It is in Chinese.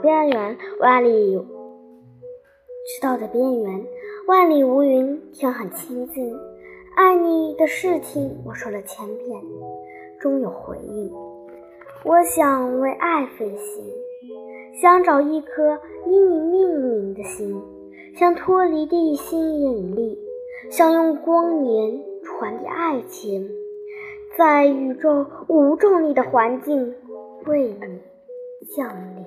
边缘，万里赤道的边缘，万里无云，天很清静。爱你的事情，我说了千遍，终有回应。我想为爱飞行，想找一颗因你命名的心，想脱离地心引力，想用光年传递爱情，在宇宙无重力的环境为你降临。